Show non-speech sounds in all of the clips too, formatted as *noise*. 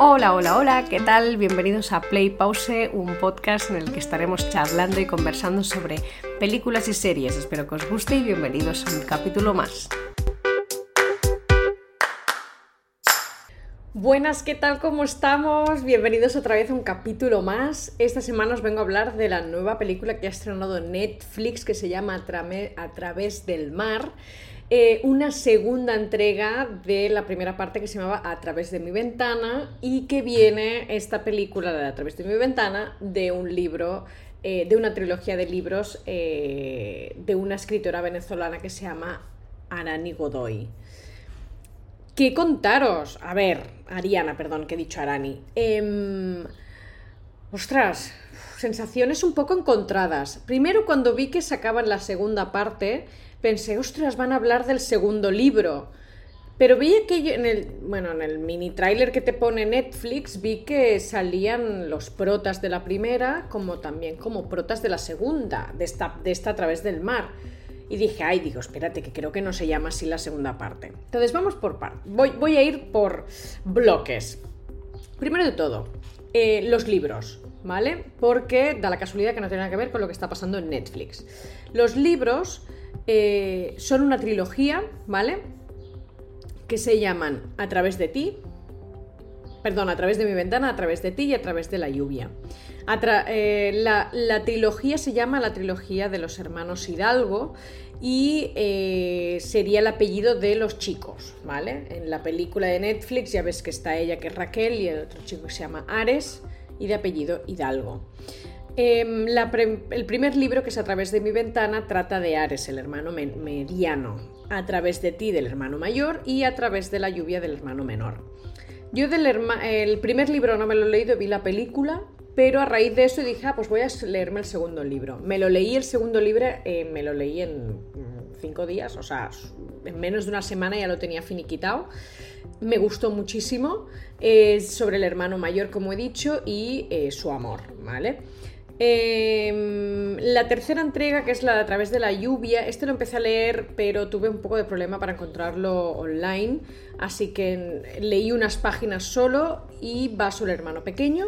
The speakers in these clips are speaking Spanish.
Hola, hola, hola, ¿qué tal? Bienvenidos a Play Pause, un podcast en el que estaremos charlando y conversando sobre películas y series. Espero que os guste y bienvenidos a un capítulo más. Buenas, ¿qué tal? ¿Cómo estamos? Bienvenidos otra vez a un capítulo más. Esta semana os vengo a hablar de la nueva película que ha estrenado Netflix que se llama A, través del mar. Eh, una segunda entrega de la primera parte que se llamaba A través de mi ventana y que viene esta película de A través de mi ventana de un libro, eh, de una trilogía de libros eh, de una escritora venezolana que se llama Arani Godoy. ¿Qué contaros? A ver, Ariana, perdón, que he dicho Arani. Em, ostras, sensaciones un poco encontradas. Primero cuando vi que sacaban la segunda parte, pensé, ostras, van a hablar del segundo libro. Pero vi que en el, bueno, en el mini trailer que te pone Netflix, vi que salían los protas de la primera, como también como protas de la segunda, de esta, de esta a través del mar. Y dije, ay, digo, espérate, que creo que no se llama así la segunda parte. Entonces vamos por parte. Voy, voy a ir por bloques. Primero de todo, eh, los libros, ¿vale? Porque da la casualidad que no tiene nada que ver con lo que está pasando en Netflix. Los libros eh, son una trilogía, ¿vale? Que se llaman A través de ti, perdón, a través de mi ventana, a través de ti y a través de la lluvia. Eh, la, trilogía se llama la trilogía de los hermanos Hidalgo y eh, sería el apellido de los chicos, ¿vale? En la película de Netflix ya ves que está ella que es Raquel y el otro chico que se llama Ares y de apellido Hidalgo. Em, el primer libro, que es A través de mi ventana, trata de Ares, el hermano mediano, a través de ti del hermano mayor y a través de la lluvia del hermano menor. Yo del el primer libro no me lo he leído, vi la película, pero a raíz de eso dije, ah, pues voy a leerme el segundo libro. Me lo leí el segundo libro, eh, me lo leí en mm, cinco días, o sea, en menos de una semana ya lo tenía finiquitado. Me gustó muchísimo, es sobre el hermano mayor, como he dicho, y eh, su amor, ¿vale? Em, la tercera entrega, que es la de A través de la lluvia, este lo empecé a leer, pero tuve un poco de problema para encontrarlo online, así que leí unas páginas solo y va el hermano pequeño,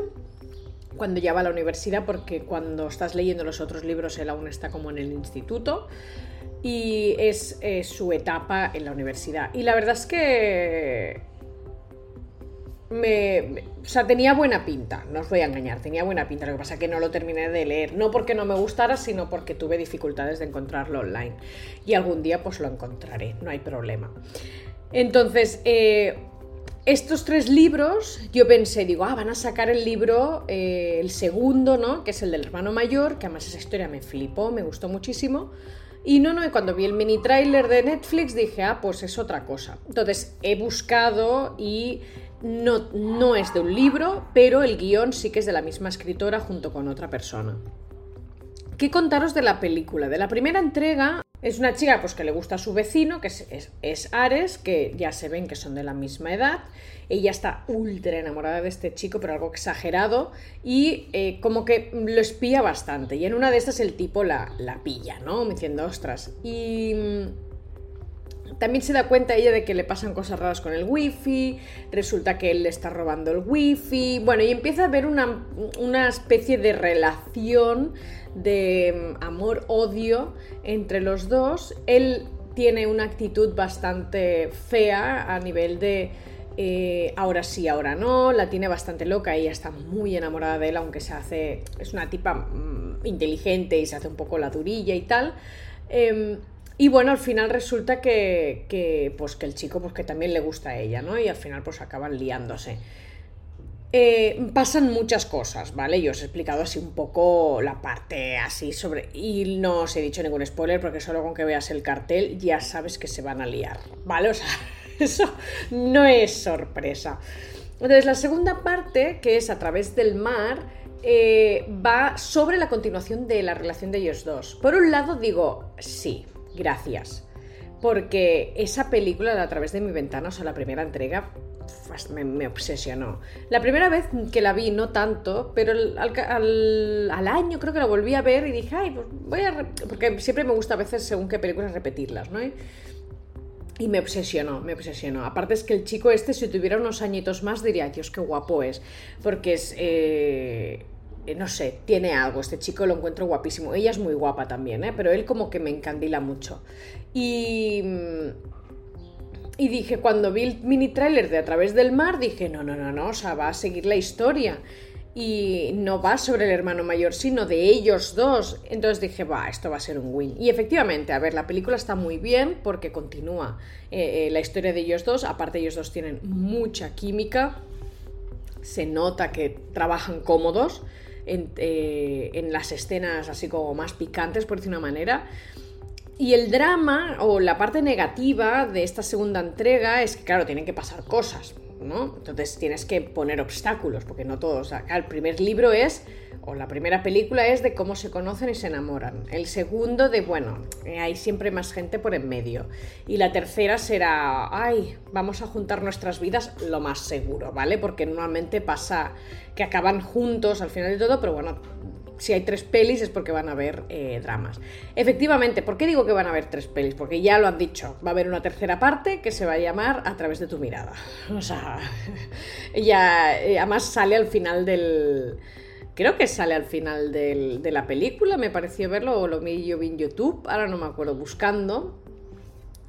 cuando ya va a la universidad, porque cuando estás leyendo los otros libros él aún está como en el instituto y es eh, su etapa en la universidad. Y la verdad es que me, o sea, tenía buena pinta, no os voy a engañar, tenía buena pinta, lo que pasa es que no lo terminé de leer, no porque no me gustara, sino porque tuve dificultades de encontrarlo online. Y algún día pues lo encontraré, no hay problema. Entonces, eh, estos tres libros, yo pensé, digo, ah, van a sacar el libro, eh, el segundo, ¿no? Que es el del hermano mayor, que además esa historia me flipó, me gustó muchísimo. Y no, no, y cuando vi el mini trailer de Netflix dije, ah, pues es otra cosa. Entonces he buscado y no, no es de un libro, pero el guion sí que es de la misma escritora junto con otra persona. ¿Qué contaros de la película? De la primera entrega es una chica pues, que le gusta a su vecino, que es, Ares, que ya se ven que son de la misma edad. Ella está ultra enamorada de este chico, pero algo exagerado, y eh, como que lo espía bastante. Y en una de estas el tipo la, la pilla, ¿no? Diciendo, ostras. Y también se da cuenta ella de que le pasan cosas raras con el wifi, resulta que él le está robando el wifi, bueno, y empieza a haber una, especie de relación de mm, amor-odio entre los dos. Él tiene una actitud bastante fea a nivel de eh, ahora sí, ahora no, la tiene bastante loca, ella está muy enamorada de él, aunque se hace, es una tipa mm, inteligente y se hace un poco la durilla y tal. Em, y bueno, al final resulta que, pues, que el chico pues, que también le gusta a ella, ¿no? Y al final pues acaban liándose. Eh, pasan muchas cosas, ¿vale? Yo os he explicado así un poco la parte así sobre... Y no os he dicho ningún spoiler porque solo con que veas el cartel ya sabes que se van a liar, ¿vale? O sea, *laughs* eso no es sorpresa. Entonces, la segunda parte, que es a través del mar, eh, va sobre la continuación de la relación de ellos dos. Por un lado digo, sí, gracias. Porque esa película A través de mi ventana, o sea, la primera entrega, pues, me, obsesionó. La primera vez que la vi, no tanto, pero al, año creo que la volví a ver y dije, ay, pues voy a... Porque siempre me gusta a veces, según qué películas, repetirlas, ¿no? Y me obsesionó, me obsesionó. Aparte es que el chico este, si tuviera unos añitos más, diría, Dios, qué guapo es. Porque es... Eh, no sé, tiene algo. Este chico lo encuentro guapísimo. Ella es muy guapa también, ¿eh? pero él como que me encandila mucho. Y... Y dije, cuando vi el mini trailer de A través del mar, dije, no, no, no, no, o sea, va a seguir la historia y no va sobre el hermano mayor, sino de ellos dos. Entonces dije, va, esto va a ser un win. Y efectivamente, a ver, la película está muy bien porque continúa eh, eh, la historia de ellos dos. Aparte, ellos dos tienen mucha química. Se nota que trabajan cómodos en, eh, en las escenas así como más picantes, por decir una manera. Y el drama o la parte negativa de esta segunda entrega es que, claro, tienen que pasar cosas. Entonces tienes que poner obstáculos, porque no todos. el primer libro es, o la primera película es de cómo se conocen y se enamoran. El segundo de, bueno, eh, hay siempre más gente por en medio. Y la tercera será, ay, vamos a juntar nuestras vidas lo más seguro, ¿vale? Porque normalmente pasa que acaban juntos al final de todo, pero bueno, si hay tres pelis es porque van a haber eh, dramas. Efectivamente, ¿por qué digo que van a haber tres pelis? Porque ya lo han dicho, va a haber una tercera parte que se va a llamar A través de tu mirada. *laughs* O sea, *laughs* ya eh, además sale al final del... Creo que sale al final de la película, me pareció verlo, o lo vi yo en YouTube, ahora no me acuerdo, buscando.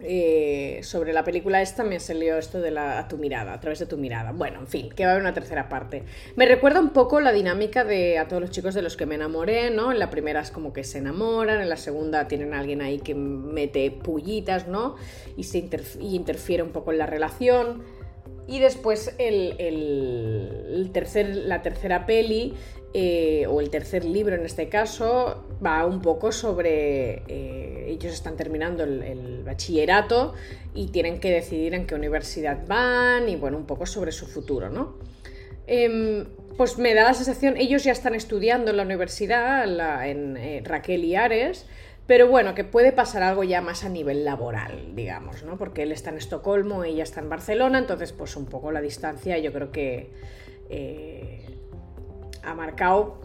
Eh, sobre la película esta me salió esto de la, a tu mirada, a través de tu mirada. Bueno, en fin, que va a haber una tercera parte. Me recuerda un poco la dinámica de a todos los chicos de los que me enamoré, ¿no? En la primera es como que se enamoran, en la segunda tienen a alguien ahí que mete pullitas, ¿no? Y, se interfiere un poco en la relación. Y después el, tercer, la tercera peli eh, o el tercer libro en este caso, va un poco sobre... Eh, ellos están terminando el, bachillerato y tienen que decidir en qué universidad van y bueno, un poco sobre su futuro, ¿no? Em, pues me da la sensación, ellos ya están estudiando en la universidad, en eh, Raquel y Ares, pero bueno, que puede pasar algo ya más a nivel laboral, digamos, ¿no? Porque él está en Estocolmo, ella está en Barcelona, entonces pues un poco la distancia yo creo que ha marcado.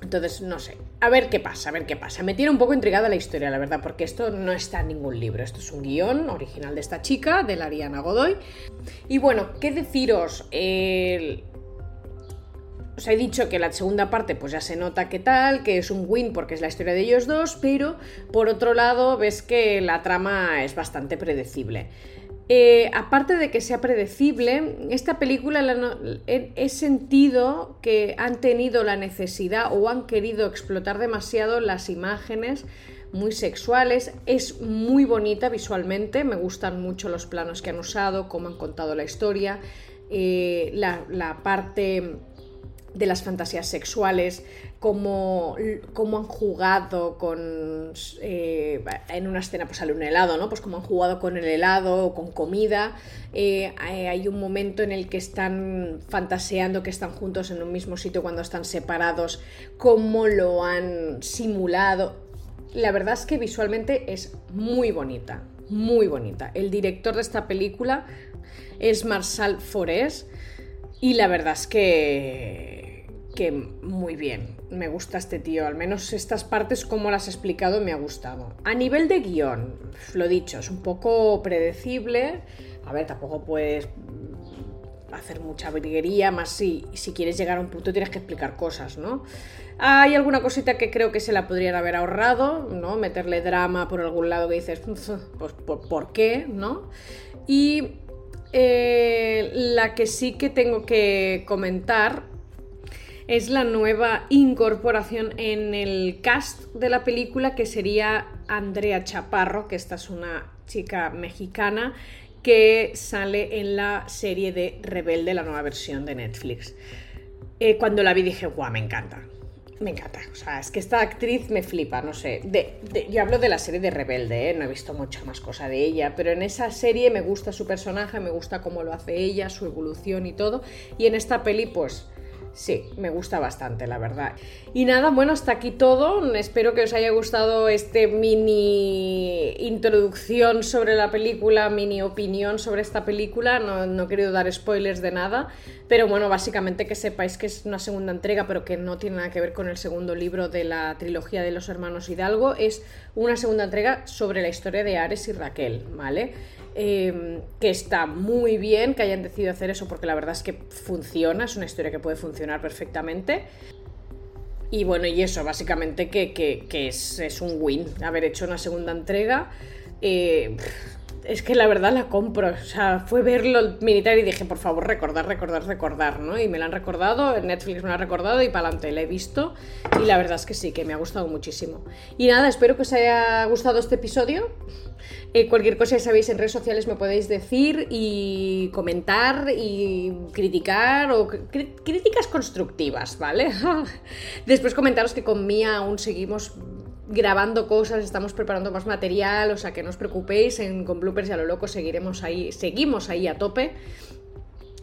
Entonces, no sé. A ver qué pasa, a ver qué pasa. Me tiene un poco intrigada la historia, la verdad, porque esto no está en ningún libro. Esto es un guion original de esta chica, de la Ariana Godoy. Y bueno, ¿qué deciros? Os he dicho que la segunda parte pues ya se nota que tal, que es un win porque es la historia de ellos dos, pero por otro lado ves que la trama es bastante predecible. Eh, aparte de que sea predecible, esta película he, sentido que han tenido la necesidad o han querido explotar demasiado las imágenes muy sexuales. Es muy bonita visualmente, me gustan mucho los planos que han usado, cómo han contado la historia, eh, la parte de las fantasías sexuales, cómo, cómo han jugado con... Eh, en una escena pues sale un helado, ¿no? Pues cómo han jugado con el helado o con comida. Eh, hay un momento en el que están fantaseando que están juntos en un mismo sitio cuando están separados, cómo lo han simulado. La verdad es que visualmente es muy bonita, muy bonita. El director de esta película es Marshall Forest y la verdad es que, que muy bien. Me gusta este tío. Al menos estas partes, como las has explicado, me ha gustado. A nivel de guion, lo dicho, es un poco predecible. A ver, tampoco puedes hacer mucha briguería, más si, si quieres llegar a un punto tienes que explicar cosas, ¿no? Hay alguna cosita que creo que se la podrían haber ahorrado, ¿no? Meterle drama por algún lado que dices, pues, ¿por, ¿por qué? ¿no? Y eh, la que sí que tengo que comentar es la nueva incorporación en el cast de la película que sería Andrea Chaparro, que esta es una chica mexicana que sale en la serie de Rebelde, la nueva versión de Netflix. Eh, cuando la vi dije, guau, me encanta. Me encanta, o sea, es que esta actriz me flipa, no sé. yo hablo de la serie de Rebelde, ¿eh? no he visto mucha más cosa de ella, pero en esa serie me gusta su personaje, me gusta cómo lo hace ella, su evolución y todo. Y en esta peli, pues, Sí, me gusta bastante, la verdad. Y nada, bueno, hasta aquí todo. Espero que os haya gustado este mini introducción sobre la película, mini opinión sobre esta película. No, he querido dar spoilers de nada, pero bueno, básicamente que sepáis que es una segunda entrega, pero que no tiene nada que ver con el segundo libro de la trilogía de los hermanos Hidalgo. Es una segunda entrega sobre la historia de Ares y Raquel, ¿vale? Em, que está muy bien que hayan decidido hacer eso porque la verdad es que funciona, es una historia que puede funcionar perfectamente. Y bueno, y eso, básicamente que, es, un win haber hecho una segunda entrega. Eh, es que la verdad la compro. O sea, fue verlo militar y dije, por favor, recordar, recordar, recordar, ¿no? Y me la han recordado, Netflix me la ha recordado y para adelante la he visto. Y la verdad es que sí, que me ha gustado muchísimo. Y nada, espero que os haya gustado este episodio. Eh, cualquier cosa ya sabéis, en redes sociales me podéis decir y comentar y criticar o críticas constructivas, ¿vale? *laughs* Después comentaros que con Mía aún seguimos grabando cosas, estamos preparando más material, o sea que no os preocupéis, en, con bloopers y a lo loco seguiremos ahí, seguimos ahí a tope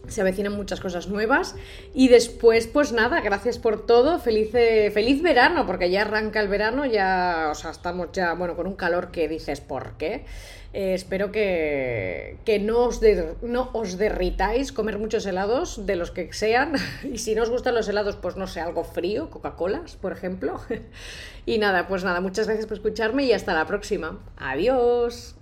se avecinan muchas cosas nuevas. Y después, pues nada, gracias por todo. Feliz, feliz verano, porque ya arranca el verano, ya, o sea, estamos ya, bueno, con un calor que dices, ¿por qué? Eh, espero que, que no, os no os derritáis, comer muchos helados, de los que sean. *laughs* Y si no os gustan los helados, pues no sé, algo frío, Coca-Colas, por ejemplo. *laughs* Y nada, pues nada, muchas gracias por escucharme y hasta la próxima. Adiós.